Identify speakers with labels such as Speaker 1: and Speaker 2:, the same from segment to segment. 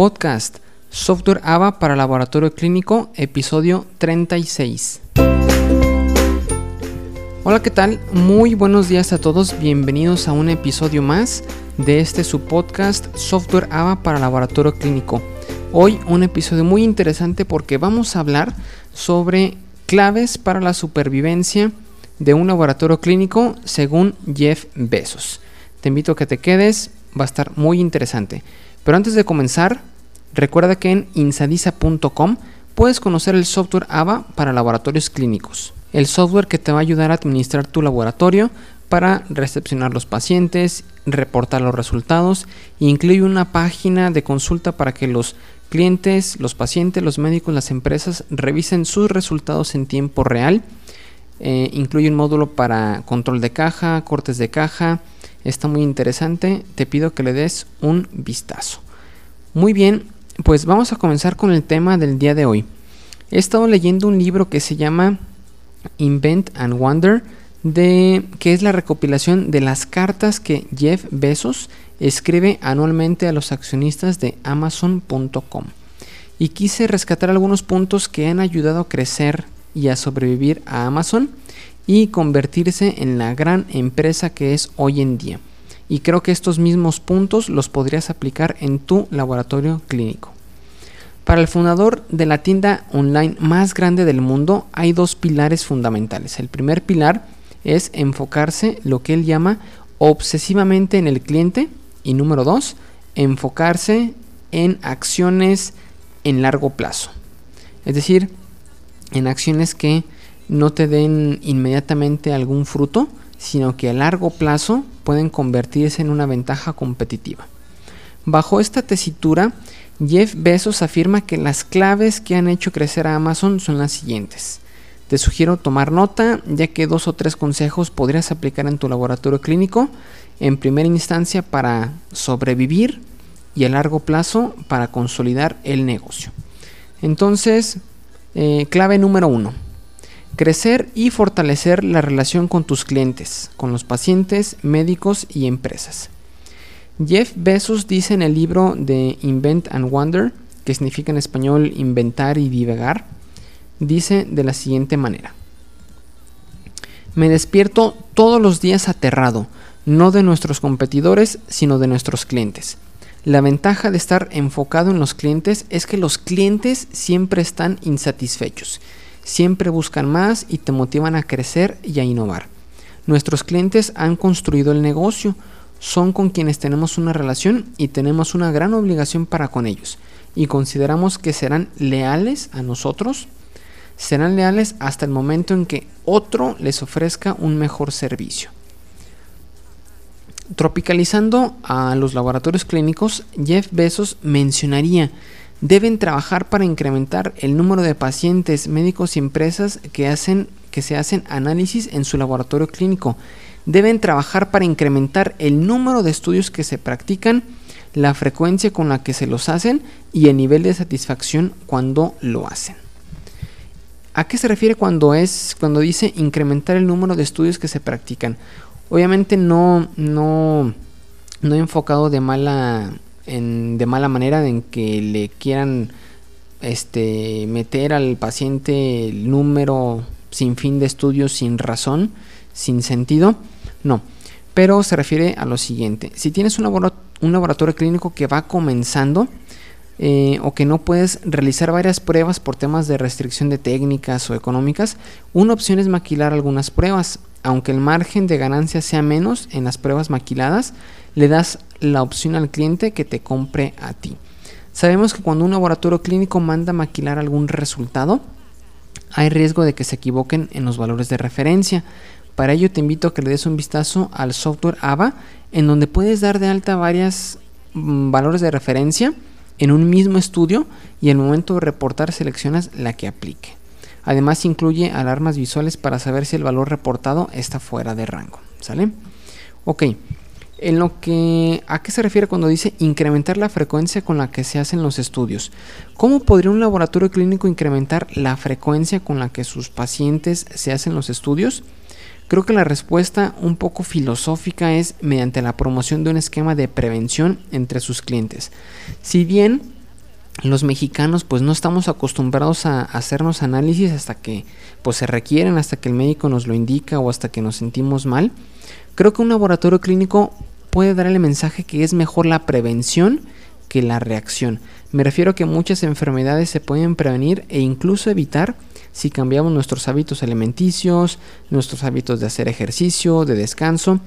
Speaker 1: Podcast Software AVA para Laboratorio Clínico, episodio 36. Hola, ¿qué tal? Muy buenos días a todos, bienvenidos a un episodio más de este su podcast Software AVA para Laboratorio Clínico. Hoy un episodio muy interesante porque vamos a hablar sobre claves para la supervivencia de un laboratorio clínico según Jeff Bezos. Te invito a que te quedes, va a estar muy interesante. Pero antes de comenzar, recuerda que en insadisa.com puedes conocer el software AVA para laboratorios clínicos. El software que te va a ayudar a administrar tu laboratorio para recepcionar los pacientes, reportar los resultados e incluye una página de consulta para que los clientes, los pacientes, los médicos, las empresas revisen sus resultados en tiempo real. Eh, incluye un módulo para control de caja, cortes de caja. Está muy interesante. Te pido que le des un vistazo. Muy bien, pues vamos a comenzar con el tema del día de hoy. He estado leyendo un libro que se llama Invent and Wonder, de, que es la recopilación de las cartas que Jeff Bezos escribe anualmente a los accionistas de Amazon.com. Y quise rescatar algunos puntos que han ayudado a crecer y a sobrevivir a Amazon y convertirse en la gran empresa que es hoy en día y creo que estos mismos puntos los podrías aplicar en tu laboratorio clínico. Para el fundador de la tienda online más grande del mundo hay dos pilares fundamentales. El primer pilar es enfocarse lo que él llama obsesivamente en el cliente y número dos, enfocarse en acciones en largo plazo. Es decir, en acciones que no te den inmediatamente algún fruto, sino que a largo plazo pueden convertirse en una ventaja competitiva. Bajo esta tesitura, Jeff Bezos afirma que las claves que han hecho crecer a Amazon son las siguientes. Te sugiero tomar nota, ya que dos o tres consejos podrías aplicar en tu laboratorio clínico, en primera instancia para sobrevivir y a largo plazo para consolidar el negocio. Entonces, eh, clave número uno, Crecer y fortalecer la relación con tus clientes, con los pacientes, médicos y empresas. Jeff Bezos dice en el libro de Invent and Wonder, que significa en español inventar y divagar, dice de la siguiente manera. Me despierto todos los días aterrado, no de nuestros competidores, sino de nuestros clientes. La ventaja de estar enfocado en los clientes es que los clientes siempre están insatisfechos siempre buscan más y te motivan a crecer y a innovar. Nuestros clientes han construido el negocio, son con quienes tenemos una relación y tenemos una gran obligación para con ellos y consideramos que serán leales a nosotros, serán leales hasta el momento en que otro les ofrezca un mejor servicio. Tropicalizando a los laboratorios clínicos, Jeff Bezos mencionaría deben trabajar para incrementar el número de pacientes, médicos y empresas que, hacen, que se hacen análisis en su laboratorio clínico. Deben trabajar para incrementar el número de estudios que se practican, la frecuencia con la que se los hacen y el nivel de satisfacción cuando lo hacen. ¿A qué se refiere cuando es cuando dice incrementar el número de estudios que se practican? Obviamente no no no enfocado de mala de mala manera en que le quieran este, meter al paciente el número sin fin de estudios, sin razón, sin sentido. No, pero se refiere a lo siguiente. Si tienes un, laboratorio, clínico que va comenzando, eh, o que no puedes realizar varias pruebas por temas de restricción de técnicas o económicas, una opción es maquilar algunas pruebas. Aunque el margen de ganancia sea menos en las pruebas maquiladas, le das la opción al cliente que te compre a ti. Sabemos que cuando un laboratorio clínico manda maquilar algún resultado, hay riesgo de que se equivoquen en los valores de referencia. Para ello te invito a que le des un vistazo al software AVA, en donde puedes dar de alta varios mm, valores de referencia en un mismo estudio y al momento de reportar seleccionas la que aplique. Además incluye alarmas visuales para saber si el valor reportado está fuera de rango. ¿Sale? Ok, en lo que a qué se refiere cuando dice incrementar la frecuencia con la que se hacen los estudios. ¿Cómo podría un laboratorio clínico incrementar la frecuencia con la que sus pacientes se hacen los estudios? Creo que la respuesta un poco filosófica es mediante la promoción de un esquema de prevención entre sus clientes. Si bien los mexicanos pues no estamos acostumbrados a hacernos análisis hasta que pues se requieren, hasta que el médico nos lo indica o hasta que nos sentimos mal. Creo que un laboratorio clínico puede dar el mensaje que es mejor la prevención que la reacción. Me refiero a que muchas enfermedades se pueden prevenir e incluso evitar si cambiamos nuestros hábitos alimenticios, nuestros hábitos de hacer ejercicio, de descanso.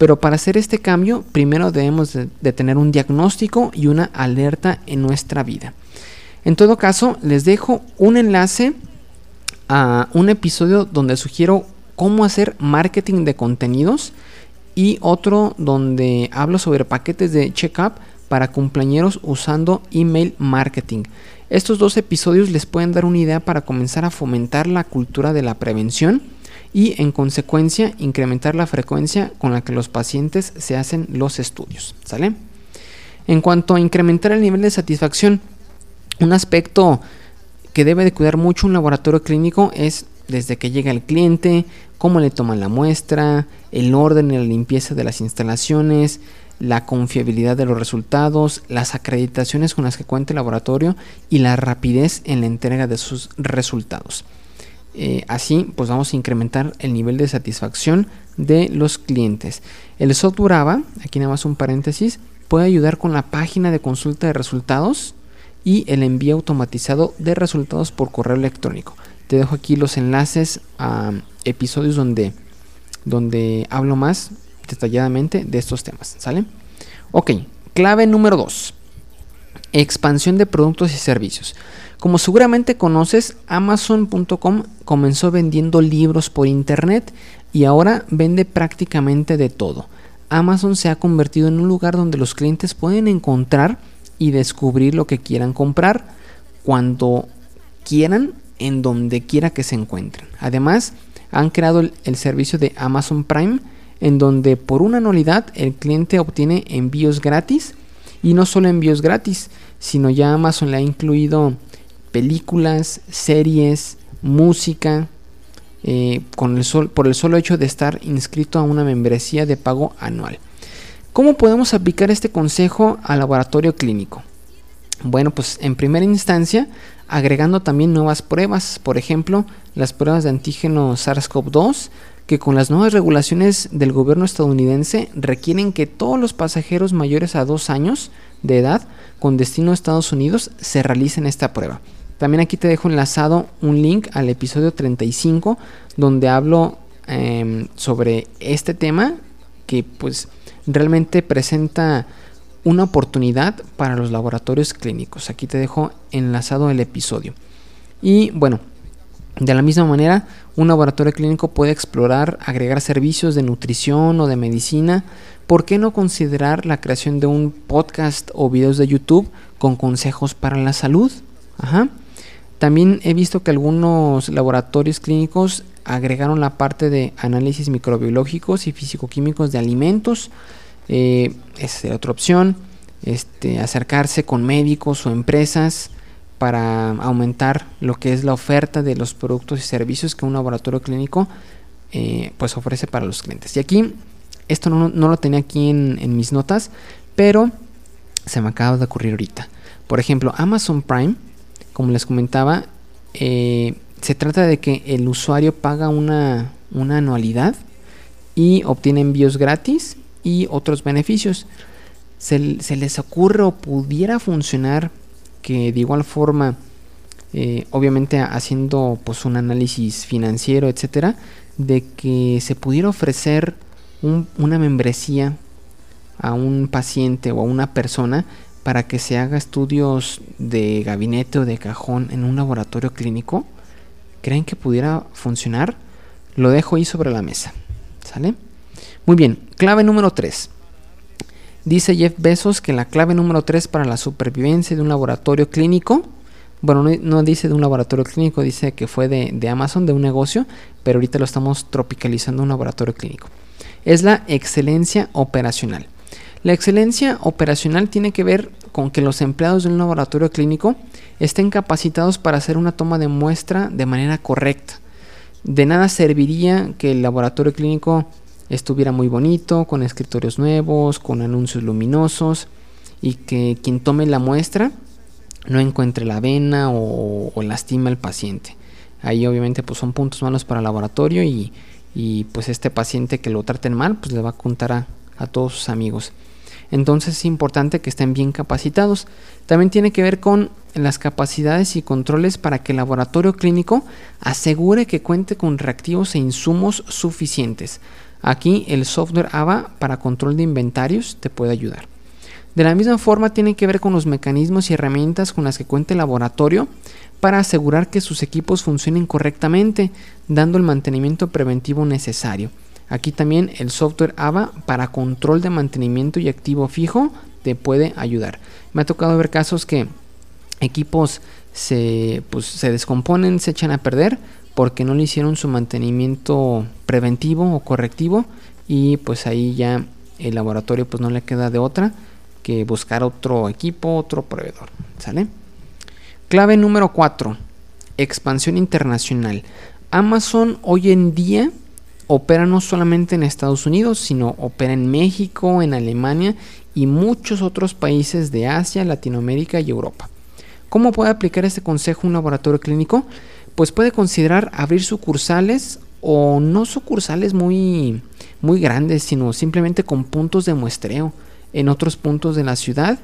Speaker 1: Pero para hacer este cambio, primero debemos de, tener un diagnóstico y una alerta en nuestra vida. En todo caso, les dejo un enlace a un episodio donde sugiero cómo hacer marketing de contenidos y otro donde hablo sobre paquetes de checkup para cumpleañeros usando email marketing. Estos dos episodios les pueden dar una idea para comenzar a fomentar la cultura de la prevención y en consecuencia incrementar la frecuencia con la que los pacientes se hacen los estudios. En cuanto a incrementar el nivel de satisfacción, un aspecto que debe de cuidar mucho un laboratorio clínico es desde que llega el cliente, cómo le toman la muestra, el orden y la limpieza de las instalaciones, la confiabilidad de los resultados, las acreditaciones con las que cuenta el laboratorio y la rapidez en la entrega de sus resultados. Eh, así, pues vamos a incrementar el nivel de satisfacción de los clientes. El software AVA, aquí nada más un paréntesis, puede ayudar con la página de consulta de resultados y el envío automatizado de resultados por correo electrónico. Te dejo aquí los enlaces a episodios donde, donde hablo más detalladamente de estos temas, ¿sale? Ok, clave número 2. Expansión de productos y servicios. Como seguramente conoces, Amazon.com comenzó vendiendo libros por internet y ahora vende prácticamente de todo. Amazon se ha convertido en un lugar donde los clientes pueden encontrar y descubrir lo que quieran comprar cuando quieran, en donde quiera que se encuentren. Además, han creado el, servicio de Amazon Prime en donde por una anualidad el cliente obtiene envíos gratis y no solo envíos gratis, sino ya Amazon le ha incluido películas, series, música, eh, con el sol, por el solo hecho de estar inscrito a una membresía de pago anual. ¿Cómo podemos aplicar este consejo al laboratorio clínico? Bueno, pues en primera instancia, agregando también nuevas pruebas, por ejemplo, las pruebas de antígeno SARS-CoV-2, que con las nuevas regulaciones del gobierno estadounidense requieren que todos los pasajeros mayores a dos años de edad con destino a Estados Unidos se realicen esta prueba. También aquí te dejo enlazado un link al episodio 35 donde hablo em, sobre este tema que pues realmente presenta una oportunidad para los laboratorios clínicos. Aquí te dejo enlazado el episodio. Y bueno, de la misma manera, un laboratorio clínico puede explorar, agregar servicios de nutrición o de medicina. ¿Por qué no considerar la creación de un podcast o videos de YouTube con consejos para la salud? También he visto que algunos laboratorios clínicos agregaron la parte de análisis microbiológicos y físico-químicos de alimentos. Eh, es otra opción. Este, acercarse con médicos o empresas para aumentar lo que es la oferta de los productos y servicios que un laboratorio clínico eh, pues ofrece para los clientes. Y aquí, esto no, lo tenía aquí en, mis notas, pero se me acaba de ocurrir ahorita. Por ejemplo, Amazon Prime, como les comentaba, eh, se trata de que el usuario paga una, una anualidad y obtiene envíos gratis y otros beneficios. Se, se, les ocurre o pudiera funcionar que de igual forma, eh, obviamente haciendo pues un análisis financiero, etcétera, de que se pudiera ofrecer una membresía a un paciente o a una persona para que se haga estudios de gabinete o de cajón en un laboratorio clínico, ¿creen que pudiera funcionar? Lo dejo ahí sobre la mesa. ¿Sale? Muy bien, clave número 3. Dice Jeff Bezos que la clave número 3 para la supervivencia de un laboratorio clínico, bueno, no, dice de un laboratorio clínico, dice que fue de, Amazon, de un negocio, pero ahorita lo estamos tropicalizando a un laboratorio clínico. Es la excelencia operacional. La excelencia operacional tiene que ver con que los empleados de un laboratorio clínico estén capacitados para hacer una toma de muestra de manera correcta. De nada serviría que el laboratorio clínico estuviera muy bonito, con escritorios nuevos, con anuncios luminosos y que quien tome la muestra no encuentre la vena o, lastima al paciente. Ahí obviamente pues son puntos malos para el laboratorio y, pues este paciente que lo traten mal pues le va a contar a, a todos sus amigos. Entonces es importante que estén bien capacitados. También tiene que ver con las capacidades y controles para que el laboratorio clínico asegure que cuente con reactivos e insumos suficientes. Aquí el software AVA para control de inventarios te puede ayudar. De la misma forma tiene que ver con los mecanismos y herramientas con las que cuenta el laboratorio para asegurar que sus equipos funcionen correctamente, dando el mantenimiento preventivo necesario. Aquí también el software AVA para control de mantenimiento y activo fijo te puede ayudar. Me ha tocado ver casos que equipos se, pues, se descomponen, se echan a perder porque no le hicieron su mantenimiento preventivo o correctivo y pues ahí ya el laboratorio pues no le queda de otra que buscar otro equipo, otro proveedor. ¿Sale? Clave número 4. Expansión internacional. Amazon hoy en día opera no solamente en Estados Unidos, sino opera en México, en Alemania y muchos otros países de Asia, Latinoamérica y Europa. ¿Cómo puede aplicar este consejo un laboratorio clínico? Pues puede considerar abrir sucursales o no sucursales muy, muy grandes, sino simplemente con puntos de muestreo en otros puntos de la ciudad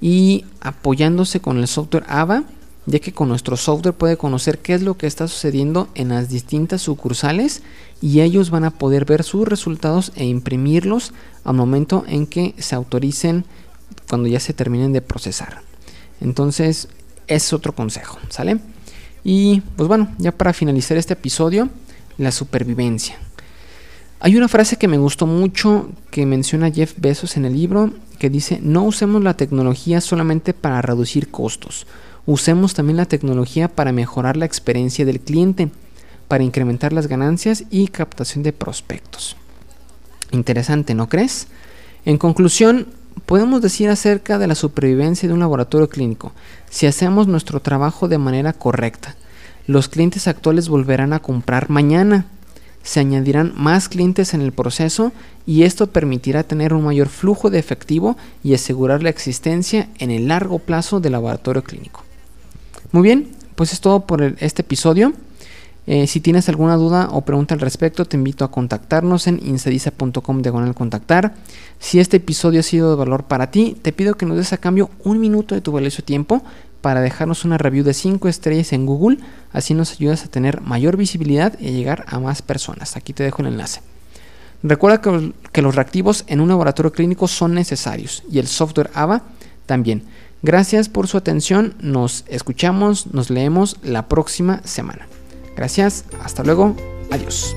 Speaker 1: y apoyándose con el software AVA ya que con nuestro software puede conocer qué es lo que está sucediendo en las distintas sucursales y ellos van a poder ver sus resultados e imprimirlos al momento en que se autoricen cuando ya se terminen de procesar. Entonces, es otro consejo, ¿sale? Y pues bueno, ya para finalizar este episodio, la supervivencia. Hay una frase que me gustó mucho que menciona Jeff Bezos en el libro que dice, no usemos la tecnología solamente para reducir costos, usemos también la tecnología para mejorar la experiencia del cliente, para incrementar las ganancias y captación de prospectos. Interesante, ¿no crees? En conclusión, podemos decir acerca de la supervivencia de un laboratorio clínico, si hacemos nuestro trabajo de manera correcta, los clientes actuales volverán a comprar mañana, se añadirán más clientes en el proceso y esto permitirá tener un mayor flujo de efectivo y asegurar la existencia en el largo plazo del laboratorio clínico. Muy bien, pues es todo por este episodio. Eh, si tienes alguna duda o pregunta al respecto, te invito a contactarnos en insadiza.com diagonal contactar. Si este episodio ha sido de valor para ti, te pido que nos des a cambio un minuto de tu valioso tiempo para dejarnos una review de 5 estrellas en Google. Así nos ayudas a tener mayor visibilidad y a llegar a más personas. Aquí te dejo el enlace. Recuerda que, que los reactivos en un laboratorio clínico son necesarios y el software AVA también. Gracias por su atención, nos escuchamos, nos leemos la próxima semana. Gracias, hasta luego, adiós.